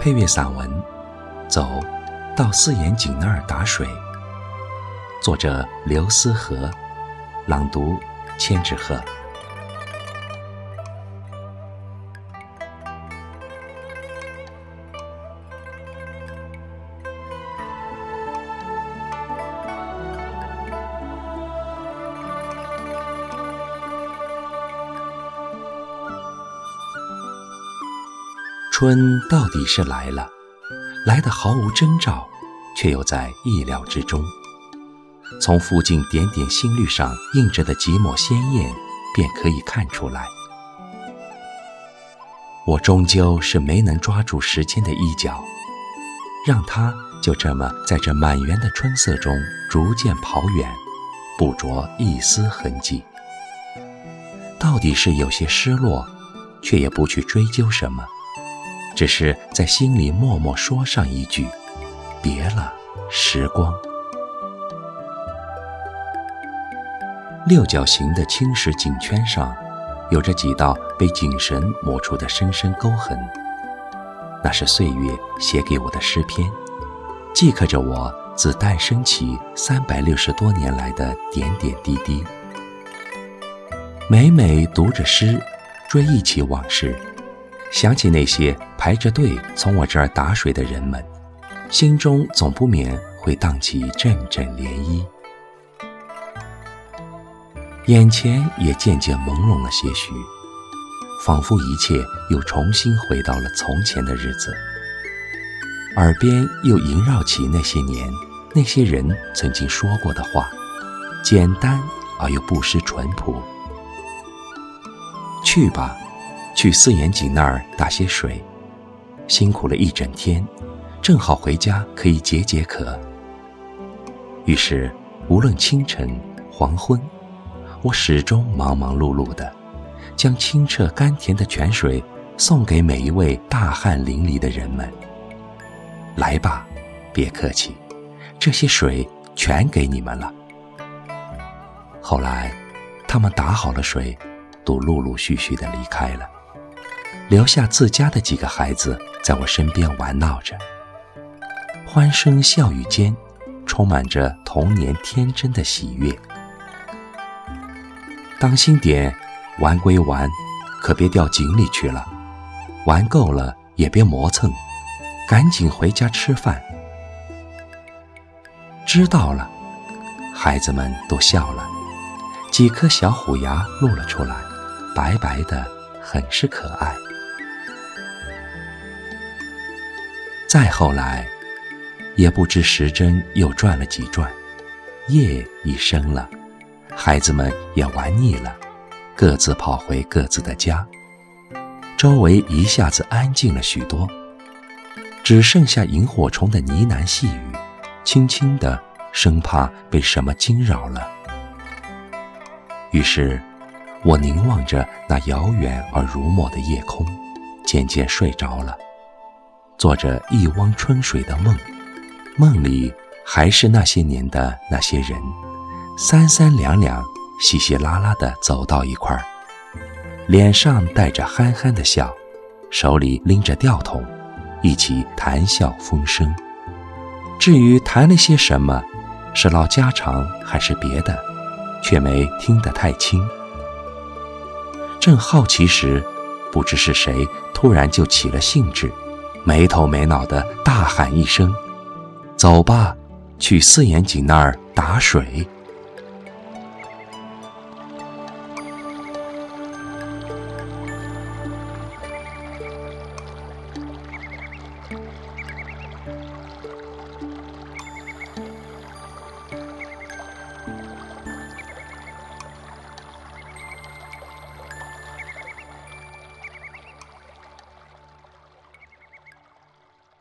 配乐散文《走到四眼井那儿打水》，作者刘思和，朗读千纸鹤。春到底是来了，来的毫无征兆，却又在意料之中。从附近点点新绿上映着的几抹鲜艳，便可以看出来。我终究是没能抓住时间的衣角，让它就这么在这满园的春色中逐渐跑远，不着一丝痕迹。到底是有些失落，却也不去追究什么。只是在心里默默说上一句：“别了，时光。”六角形的青石颈圈上，有着几道被井绳磨出的深深沟痕。那是岁月写给我的诗篇，记刻着我自诞生起三百六十多年来的点点滴滴。每每读着诗，追忆起往事。想起那些排着队从我这儿打水的人们，心中总不免会荡起阵阵涟漪，眼前也渐渐朦胧了些许，仿佛一切又重新回到了从前的日子，耳边又萦绕起那些年那些人曾经说过的话，简单而又不失淳朴。去吧。去四眼井那儿打些水，辛苦了一整天，正好回家可以解解渴。于是，无论清晨、黄昏，我始终忙忙碌碌的，将清澈甘甜的泉水送给每一位大汗淋漓的人们。来吧，别客气，这些水全给你们了。后来，他们打好了水，都陆陆续续的离开了。留下自家的几个孩子在我身边玩闹着，欢声笑语间，充满着童年天真的喜悦。当心点，玩归玩，可别掉井里去了。玩够了也别磨蹭，赶紧回家吃饭。知道了，孩子们都笑了，几颗小虎牙露了出来，白白的，很是可爱。再后来，也不知时针又转了几转，夜已深了，孩子们也玩腻了，各自跑回各自的家，周围一下子安静了许多，只剩下萤火虫的呢喃细语，轻轻的，生怕被什么惊扰了。于是，我凝望着那遥远而如墨的夜空，渐渐睡着了。做着一汪春水的梦，梦里还是那些年的那些人，三三两两、稀稀拉拉的走到一块儿，脸上带着憨憨的笑，手里拎着吊桶，一起谈笑风生。至于谈了些什么，是唠家常还是别的，却没听得太清。正好奇时，不知是谁突然就起了兴致。没头没脑的大喊一声：“走吧，去四眼井那儿打水。”